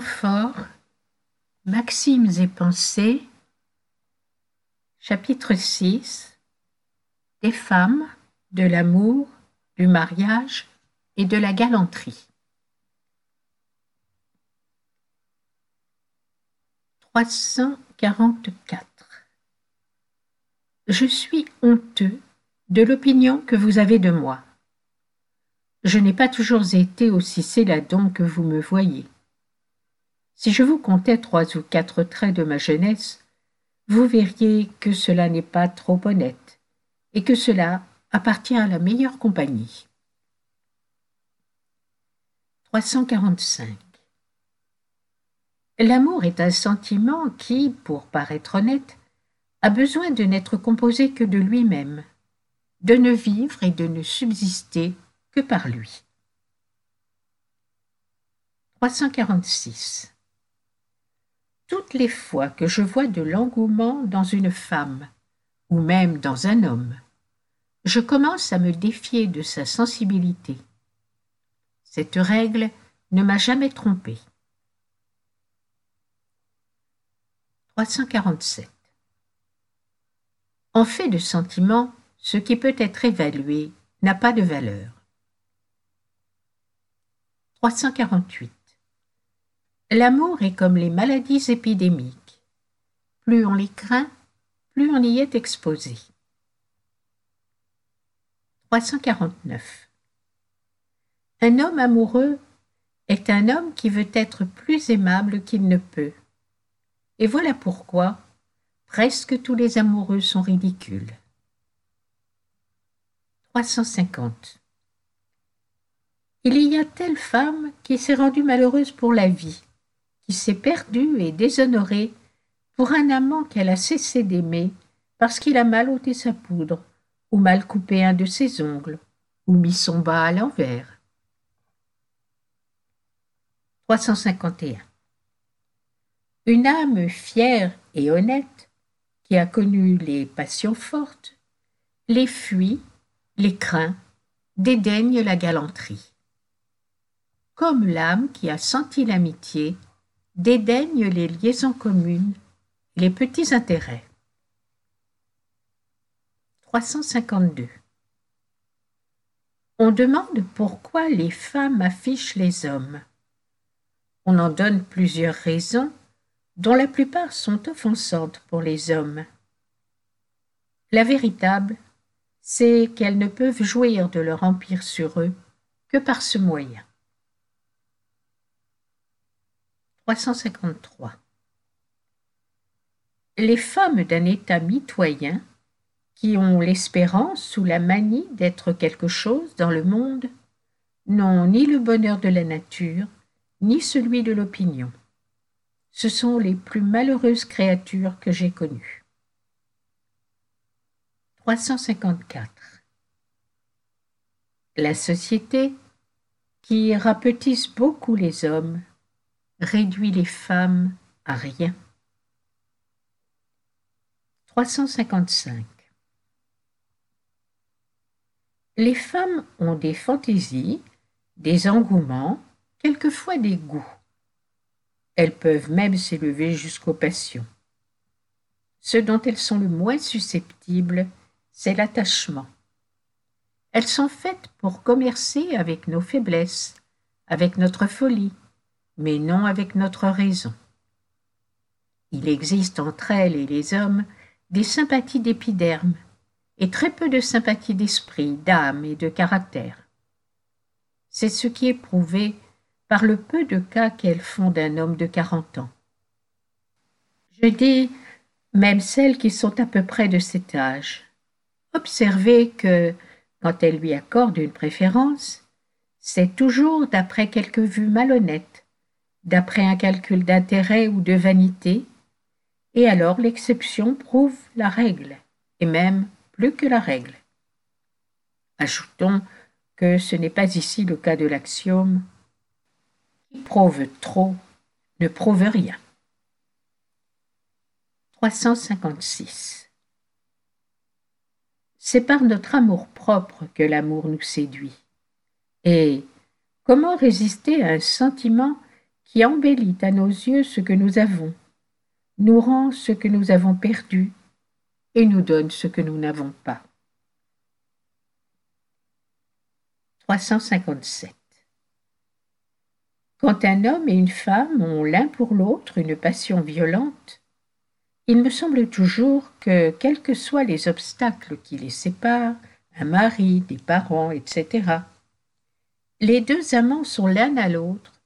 Fort, Maximes et pensées, chapitre 6 Des femmes, de l'amour, du mariage et de la galanterie. 344 Je suis honteux de l'opinion que vous avez de moi. Je n'ai pas toujours été aussi céladon que vous me voyez. Si je vous contais trois ou quatre traits de ma jeunesse, vous verriez que cela n'est pas trop honnête, et que cela appartient à la meilleure compagnie. 345. L'amour est un sentiment qui, pour paraître honnête, a besoin de n'être composé que de lui-même, de ne vivre et de ne subsister que par lui. 346 toutes les fois que je vois de l'engouement dans une femme, ou même dans un homme, je commence à me défier de sa sensibilité. Cette règle ne m'a jamais trompé. 347. En fait de sentiment, ce qui peut être évalué n'a pas de valeur. 348. L'amour est comme les maladies épidémiques. Plus on les craint, plus on y est exposé. 349. Un homme amoureux est un homme qui veut être plus aimable qu'il ne peut. Et voilà pourquoi presque tous les amoureux sont ridicules. 350. Il y a telle femme qui s'est rendue malheureuse pour la vie qui s'est perdue et déshonorée pour un amant qu'elle a cessé d'aimer parce qu'il a mal ôté sa poudre, ou mal coupé un de ses ongles, ou mis son bas à l'envers. 351. Une âme fière et honnête, qui a connu les passions fortes, les fuit, les craint, dédaigne la galanterie. Comme l'âme qui a senti l'amitié dédaigne les liaisons communes, les petits intérêts. 352. On demande pourquoi les femmes affichent les hommes. On en donne plusieurs raisons, dont la plupart sont offensantes pour les hommes. La véritable, c'est qu'elles ne peuvent jouir de leur empire sur eux que par ce moyen. 353. Les femmes d'un état mitoyen, qui ont l'espérance ou la manie d'être quelque chose dans le monde, n'ont ni le bonheur de la nature, ni celui de l'opinion. Ce sont les plus malheureuses créatures que j'ai connues. 354. La société, qui rapetisse beaucoup les hommes, réduit les femmes à rien. 355. Les femmes ont des fantaisies, des engouements, quelquefois des goûts. Elles peuvent même s'élever jusqu'aux passions. Ce dont elles sont le moins susceptibles, c'est l'attachement. Elles sont faites pour commercer avec nos faiblesses, avec notre folie, mais non avec notre raison. Il existe entre elles et les hommes des sympathies d'épiderme et très peu de sympathies d'esprit, d'âme et de caractère. C'est ce qui est prouvé par le peu de cas qu'elles font d'un homme de quarante ans. Je dis même celles qui sont à peu près de cet âge. Observez que, quand elles lui accordent une préférence, c'est toujours d'après quelques vues malhonnêtes d'après un calcul d'intérêt ou de vanité, et alors l'exception prouve la règle, et même plus que la règle. Ajoutons que ce n'est pas ici le cas de l'axiome qui prouve trop ne prouve rien. 356. C'est par notre amour-propre que l'amour nous séduit. Et comment résister à un sentiment qui embellit à nos yeux ce que nous avons, nous rend ce que nous avons perdu et nous donne ce que nous n'avons pas. 357. Quand un homme et une femme ont l'un pour l'autre une passion violente, il me semble toujours que, quels que soient les obstacles qui les séparent, un mari, des parents, etc., les deux amants sont l'un à l'autre,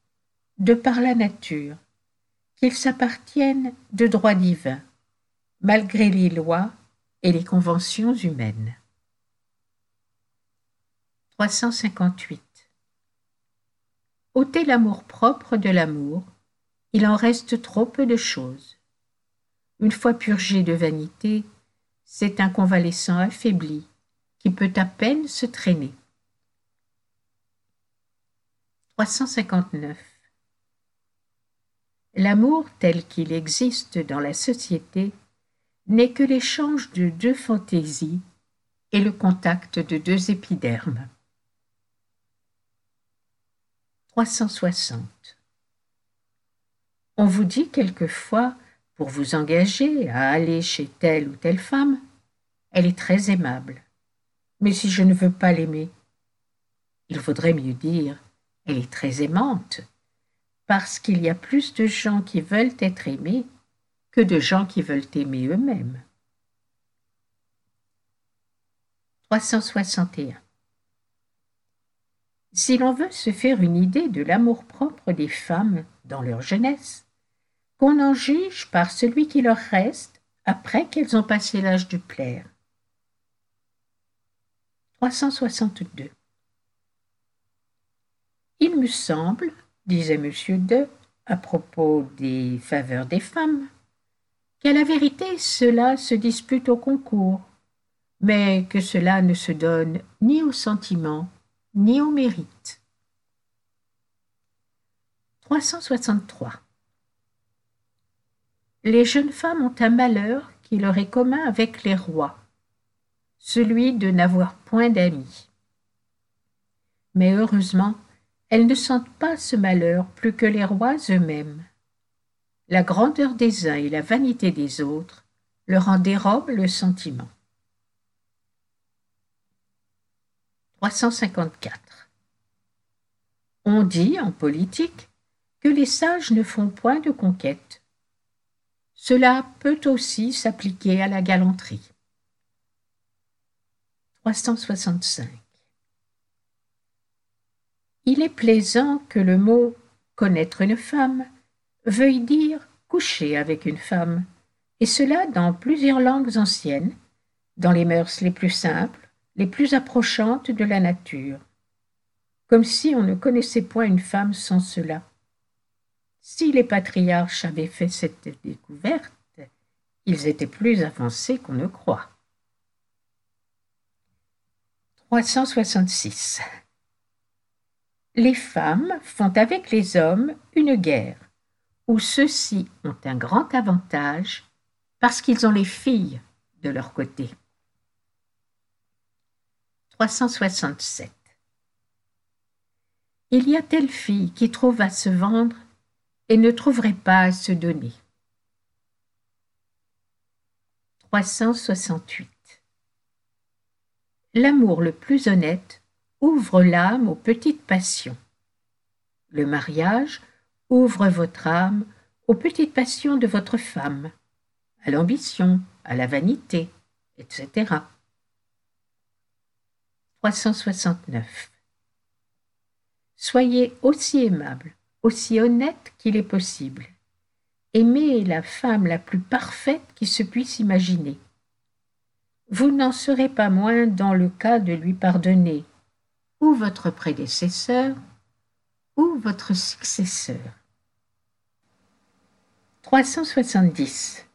de par la nature, qu'ils s'appartiennent de droit divin, malgré les lois et les conventions humaines. 358. Ôtez l'amour-propre de l'amour, il en reste trop peu de choses. Une fois purgé de vanité, c'est un convalescent affaibli qui peut à peine se traîner. 359. L'amour tel qu'il existe dans la société n'est que l'échange de deux fantaisies et le contact de deux épidermes. 360. On vous dit quelquefois, pour vous engager à aller chez telle ou telle femme, elle est très aimable. Mais si je ne veux pas l'aimer, il vaudrait mieux dire, elle est très aimante, parce qu'il y a plus de gens qui veulent être aimés que de gens qui veulent aimer eux-mêmes. 361. Si l'on veut se faire une idée de l'amour-propre des femmes dans leur jeunesse, qu'on en juge par celui qui leur reste après qu'elles ont passé l'âge de plaire. 362. Il me semble, disait M. De, à propos des faveurs des femmes, qu'à la vérité cela se dispute au concours, mais que cela ne se donne ni au sentiment ni au mérite. 363. Les jeunes femmes ont un malheur qui leur est commun avec les rois, celui de n'avoir point d'amis. Mais heureusement, elles ne sentent pas ce malheur plus que les rois eux-mêmes. La grandeur des uns et la vanité des autres leur en dérobent le sentiment. 354. On dit en politique que les sages ne font point de conquête. Cela peut aussi s'appliquer à la galanterie. 365. Il est plaisant que le mot connaître une femme veuille dire coucher avec une femme, et cela dans plusieurs langues anciennes, dans les mœurs les plus simples, les plus approchantes de la nature, comme si on ne connaissait point une femme sans cela. Si les patriarches avaient fait cette découverte, ils étaient plus avancés qu'on ne croit. 366. Les femmes font avec les hommes une guerre, où ceux-ci ont un grand avantage parce qu'ils ont les filles de leur côté. 367. Il y a telle fille qui trouve à se vendre et ne trouverait pas à se donner. 368. L'amour le plus honnête ouvre l'âme aux petites passions. Le mariage ouvre votre âme aux petites passions de votre femme, à l'ambition, à la vanité, etc. 369. Soyez aussi aimable, aussi honnête qu'il est possible. Aimez la femme la plus parfaite qui se puisse imaginer. Vous n'en serez pas moins dans le cas de lui pardonner ou votre prédécesseur ou votre successeur. 370.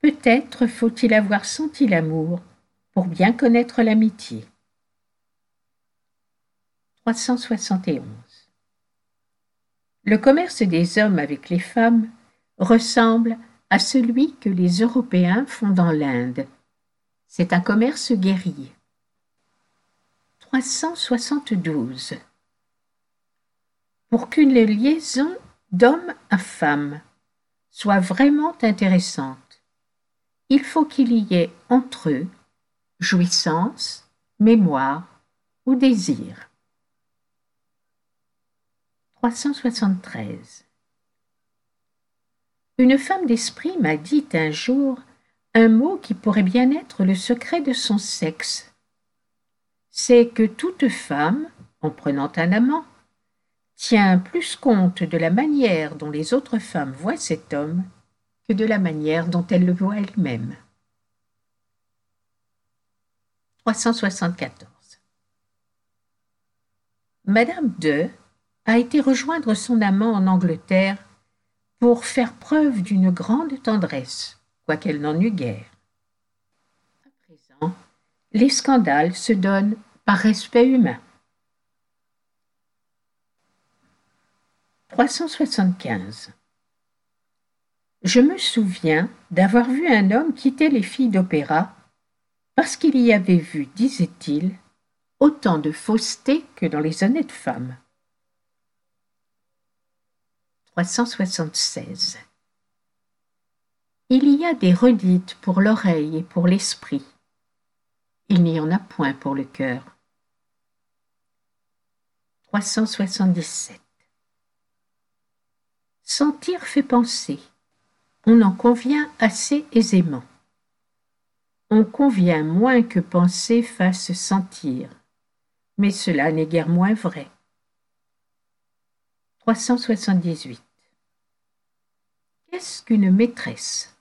Peut-être faut-il avoir senti l'amour pour bien connaître l'amitié. 371. Le commerce des hommes avec les femmes ressemble à celui que les Européens font dans l'Inde. C'est un commerce guerrier. 372. pour qu'une liaison d'homme à femme soit vraiment intéressante, il faut qu'il y ait entre eux jouissance, mémoire ou désir. 373. Une femme d'esprit m'a dit un jour un mot qui pourrait bien être le secret de son sexe. C'est que toute femme, en prenant un amant, tient plus compte de la manière dont les autres femmes voient cet homme que de la manière dont elle le voit elle-même. 374. Madame de a été rejoindre son amant en Angleterre pour faire preuve d'une grande tendresse, quoiqu'elle n'en eût guère. Les scandales se donnent par respect humain. 375. Je me souviens d'avoir vu un homme quitter les filles d'opéra parce qu'il y avait vu, disait-il, autant de fausseté que dans les honnêtes femmes. 376. Il y a des redites pour l'oreille et pour l'esprit. Il n'y en a point pour le cœur. 377. Sentir fait penser. On en convient assez aisément. On convient moins que penser fasse sentir, mais cela n'est guère moins vrai. 378. Qu'est-ce qu'une maîtresse?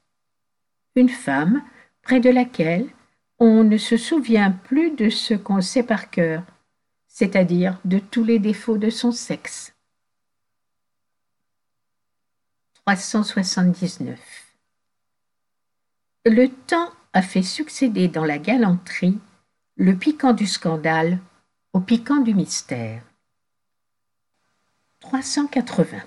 Une femme près de laquelle on ne se souvient plus de ce qu'on sait par cœur, c'est-à-dire de tous les défauts de son sexe. 379. Le temps a fait succéder dans la galanterie le piquant du scandale au piquant du mystère. 380.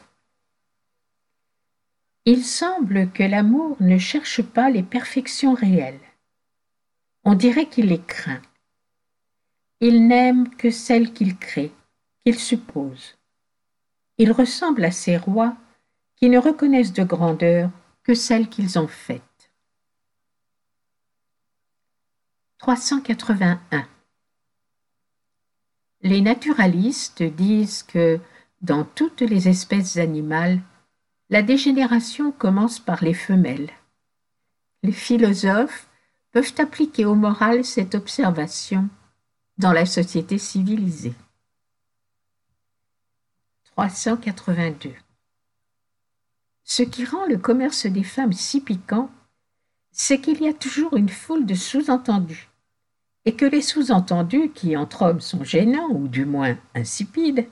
Il semble que l'amour ne cherche pas les perfections réelles. On dirait qu'il les craint. Il n'aime que celles qu'il crée, qu'il suppose. Il ressemble à ces rois qui ne reconnaissent de grandeur que celle qu'ils ont faite. 381. Les naturalistes disent que, dans toutes les espèces animales, la dégénération commence par les femelles. Les philosophes peuvent appliquer au moral cette observation dans la société civilisée. 382. Ce qui rend le commerce des femmes si piquant, c'est qu'il y a toujours une foule de sous-entendus, et que les sous-entendus qui entre hommes sont gênants, ou du moins insipides,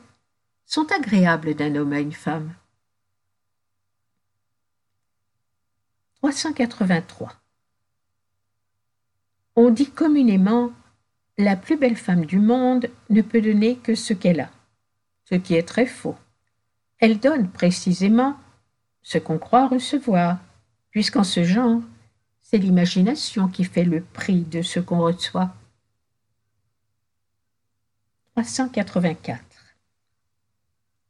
sont agréables d'un homme à une femme. 383. On dit communément la plus belle femme du monde ne peut donner que ce qu'elle a, ce qui est très faux. Elle donne précisément ce qu'on croit recevoir, puisqu'en ce genre, c'est l'imagination qui fait le prix de ce qu'on reçoit. 384.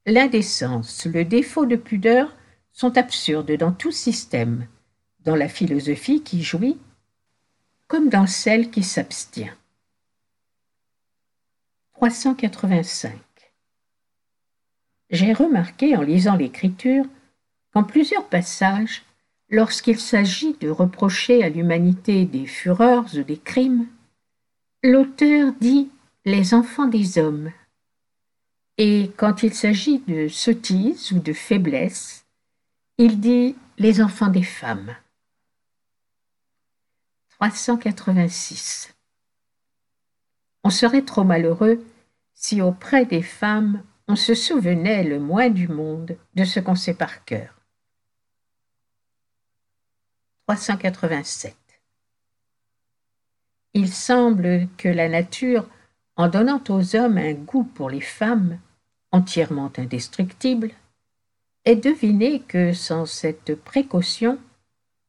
L'indécence, le défaut de pudeur sont absurdes dans tout système, dans la philosophie qui jouit, comme dans celle qui s'abstient. 385. J'ai remarqué en lisant l'Écriture en plusieurs passages, lorsqu'il s'agit de reprocher à l'humanité des fureurs ou des crimes, l'auteur dit les enfants des hommes. Et quand il s'agit de sottise ou de faiblesse, il dit les enfants des femmes. 386. On serait trop malheureux si auprès des femmes on se souvenait le moins du monde de ce qu'on sait par cœur. 387. Il semble que la nature, en donnant aux hommes un goût pour les femmes, entièrement indestructible, ait deviné que sans cette précaution,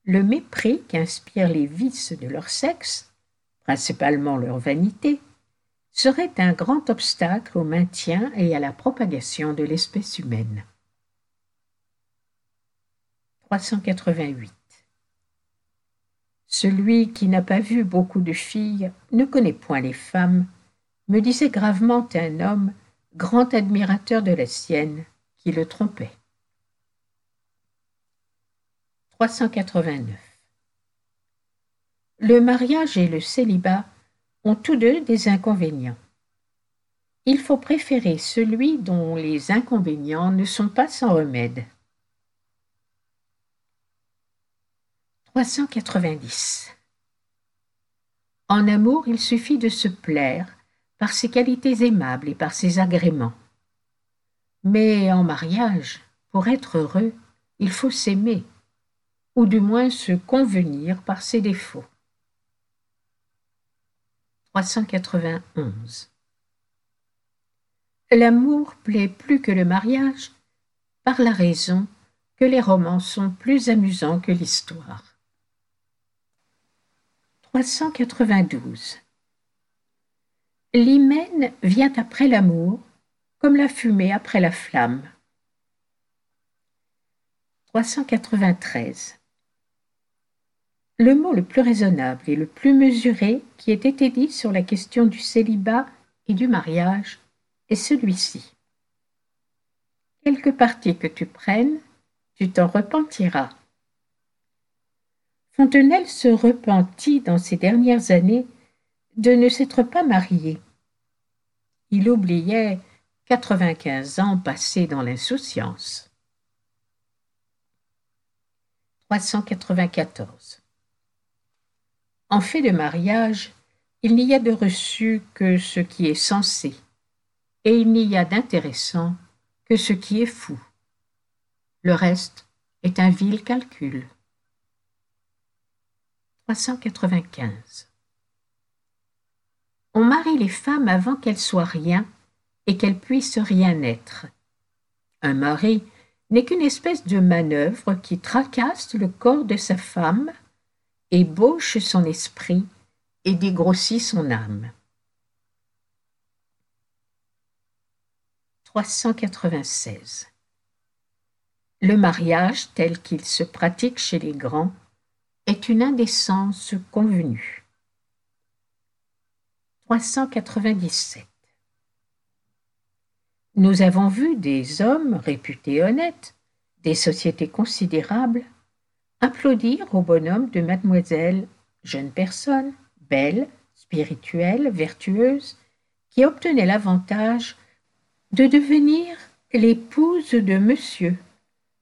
le mépris qu'inspirent les vices de leur sexe, principalement leur vanité, serait un grand obstacle au maintien et à la propagation de l'espèce humaine. 388. Celui qui n'a pas vu beaucoup de filles ne connaît point les femmes, me disait gravement un homme, grand admirateur de la sienne, qui le trompait. 389. Le mariage et le célibat ont tous deux des inconvénients. Il faut préférer celui dont les inconvénients ne sont pas sans remède. 390. En amour, il suffit de se plaire par ses qualités aimables et par ses agréments. Mais en mariage, pour être heureux, il faut s'aimer ou du moins se convenir par ses défauts. 391. L'amour plaît plus que le mariage par la raison que les romans sont plus amusants que l'histoire. 392. L'hymen vient après l'amour, comme la fumée après la flamme. 393. Le mot le plus raisonnable et le plus mesuré qui ait été dit sur la question du célibat et du mariage est celui-ci. Quelque parti que tu prennes, tu t'en repentiras. Fontenelle se repentit dans ces dernières années de ne s'être pas marié. Il oubliait quatre-vingt-quinze ans passés dans l'insouciance. 394. En fait de mariage, il n'y a de reçu que ce qui est sensé, et il n'y a d'intéressant que ce qui est fou. Le reste est un vil calcul. 395. On marie les femmes avant qu'elles soient rien et qu'elles puissent rien être. Un mari n'est qu'une espèce de manœuvre qui tracasse le corps de sa femme ébauche son esprit et dégrossit son âme. 396. Le mariage tel qu'il se pratique chez les grands est une indécence convenue. 397. Nous avons vu des hommes réputés honnêtes, des sociétés considérables, applaudir au bonhomme de mademoiselle, jeune personne, belle, spirituelle, vertueuse, qui obtenait l'avantage de devenir l'épouse de monsieur,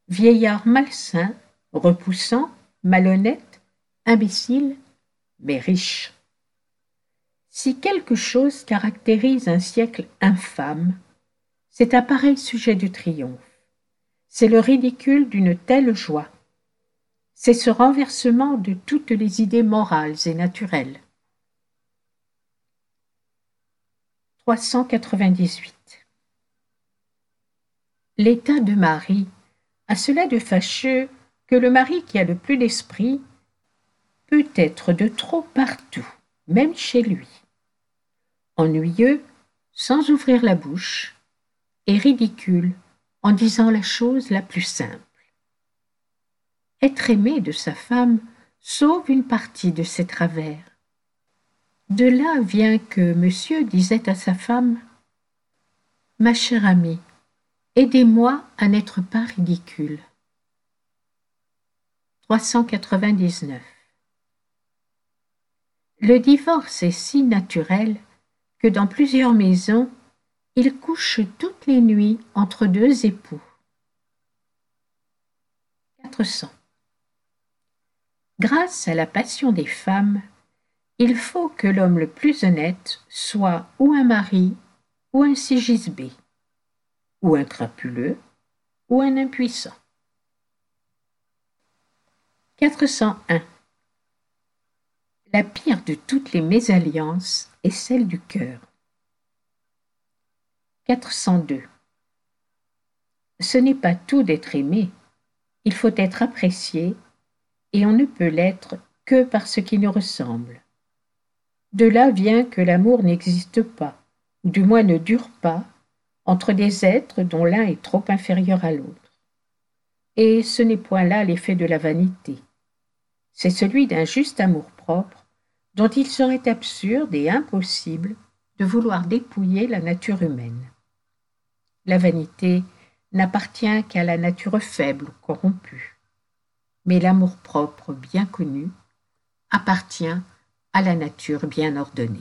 vieillard malsain, repoussant, malhonnête, imbécile, mais riche. Si quelque chose caractérise un siècle infâme, c'est un pareil sujet du triomphe. C'est le ridicule d'une telle joie c'est ce renversement de toutes les idées morales et naturelles. 398. L'état de Marie a cela de fâcheux que le mari qui a le plus d'esprit peut être de trop partout, même chez lui, ennuyeux sans ouvrir la bouche, et ridicule en disant la chose la plus simple être aimé de sa femme sauve une partie de ses travers. De là vient que monsieur disait à sa femme Ma chère amie, aidez-moi à n'être pas ridicule. 399. Le divorce est si naturel que dans plusieurs maisons, il couche toutes les nuits entre deux époux. 400. Grâce à la passion des femmes, il faut que l'homme le plus honnête soit ou un mari ou un sigisbé, ou un crapuleux ou un impuissant. 401. La pire de toutes les mésalliances est celle du cœur. 402. Ce n'est pas tout d'être aimé, il faut être apprécié et on ne peut l'être que par ce qui nous ressemble. De là vient que l'amour n'existe pas, ou du moins ne dure pas, entre des êtres dont l'un est trop inférieur à l'autre. Et ce n'est point là l'effet de la vanité. C'est celui d'un juste amour-propre dont il serait absurde et impossible de vouloir dépouiller la nature humaine. La vanité n'appartient qu'à la nature faible ou corrompue, mais l'amour-propre bien connu appartient à la nature bien ordonnée.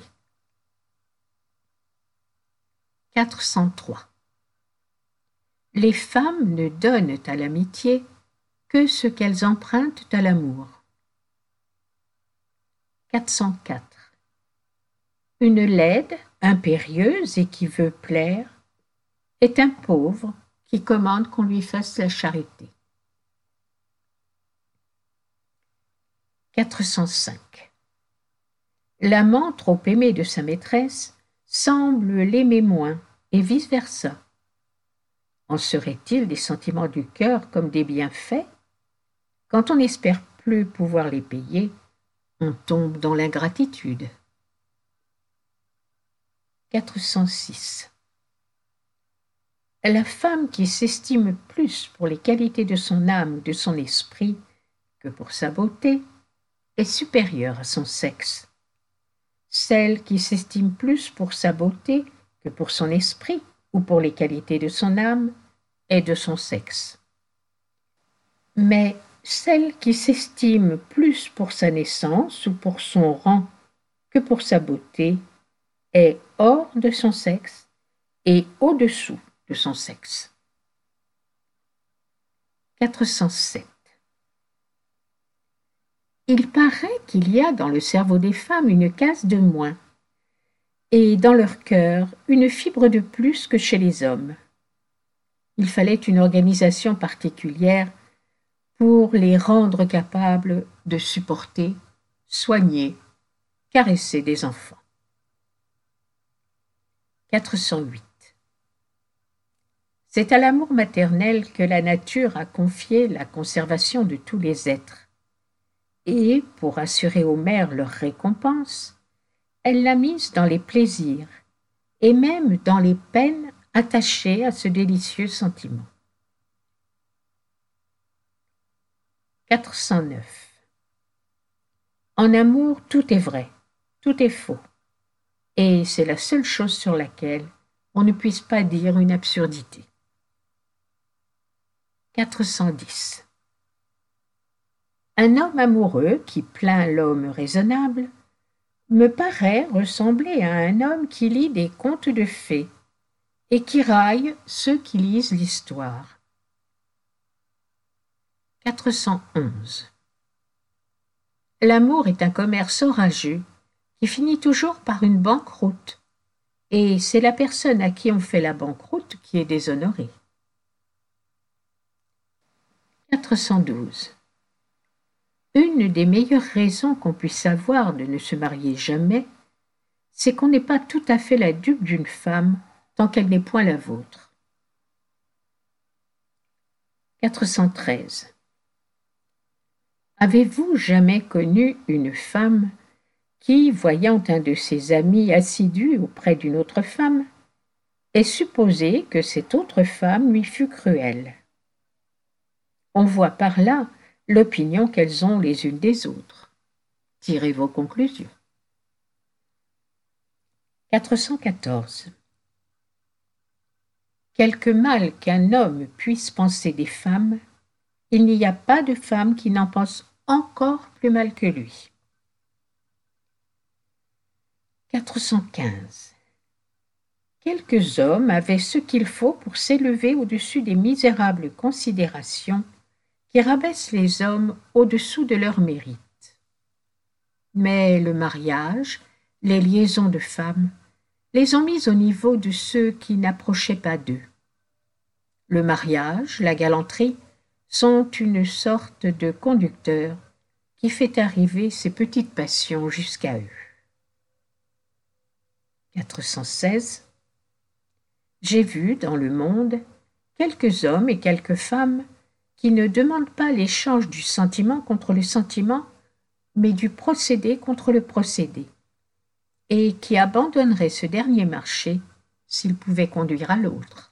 403. Les femmes ne donnent à l'amitié que ce qu'elles empruntent à l'amour. 404. Une laide, impérieuse et qui veut plaire, est un pauvre qui commande qu'on lui fasse la charité. 405. L'amant trop aimé de sa maîtresse semble l'aimer moins, et vice-versa. En serait-il des sentiments du cœur comme des bienfaits? Quand on n'espère plus pouvoir les payer, on tombe dans l'ingratitude. 406. La femme qui s'estime plus pour les qualités de son âme ou de son esprit que pour sa beauté est supérieure à son sexe celle qui s'estime plus pour sa beauté que pour son esprit ou pour les qualités de son âme est de son sexe. Mais celle qui s'estime plus pour sa naissance ou pour son rang que pour sa beauté est hors de son sexe et au-dessous de son sexe. 407. Il paraît qu'il y a dans le cerveau des femmes une case de moins, et dans leur cœur une fibre de plus que chez les hommes. Il fallait une organisation particulière pour les rendre capables de supporter, soigner, caresser des enfants. 408. C'est à l'amour maternel que la nature a confié la conservation de tous les êtres et, pour assurer aux mères leur récompense, elle l'a mise dans les plaisirs et même dans les peines attachées à ce délicieux sentiment. 409. En amour, tout est vrai, tout est faux, et c'est la seule chose sur laquelle on ne puisse pas dire une absurdité. 410. Un homme amoureux qui plaint l'homme raisonnable me paraît ressembler à un homme qui lit des contes de fées et qui raille ceux qui lisent l'histoire. 411. L'amour est un commerce orageux qui finit toujours par une banqueroute, et c'est la personne à qui on fait la banqueroute qui est déshonorée. 412. Une des meilleures raisons qu'on puisse avoir de ne se marier jamais, c'est qu'on n'est pas tout à fait la dupe d'une femme tant qu'elle n'est point la vôtre. 413. Avez-vous jamais connu une femme qui, voyant un de ses amis assidu auprès d'une autre femme, ait supposé que cette autre femme lui fut cruelle? On voit par là l'opinion qu'elles ont les unes des autres. Tirez vos conclusions. 414. Quelque mal qu'un homme puisse penser des femmes, il n'y a pas de femme qui n'en pense encore plus mal que lui. 415. Quelques hommes avaient ce qu'il faut pour s'élever au-dessus des misérables considérations qui rabaissent les hommes au-dessous de leur mérite. Mais le mariage, les liaisons de femmes, les ont mis au niveau de ceux qui n'approchaient pas d'eux. Le mariage, la galanterie, sont une sorte de conducteur qui fait arriver ces petites passions jusqu'à eux. 416. J'ai vu dans le monde quelques hommes et quelques femmes qui ne demande pas l'échange du sentiment contre le sentiment, mais du procédé contre le procédé, et qui abandonnerait ce dernier marché s'il pouvait conduire à l'autre.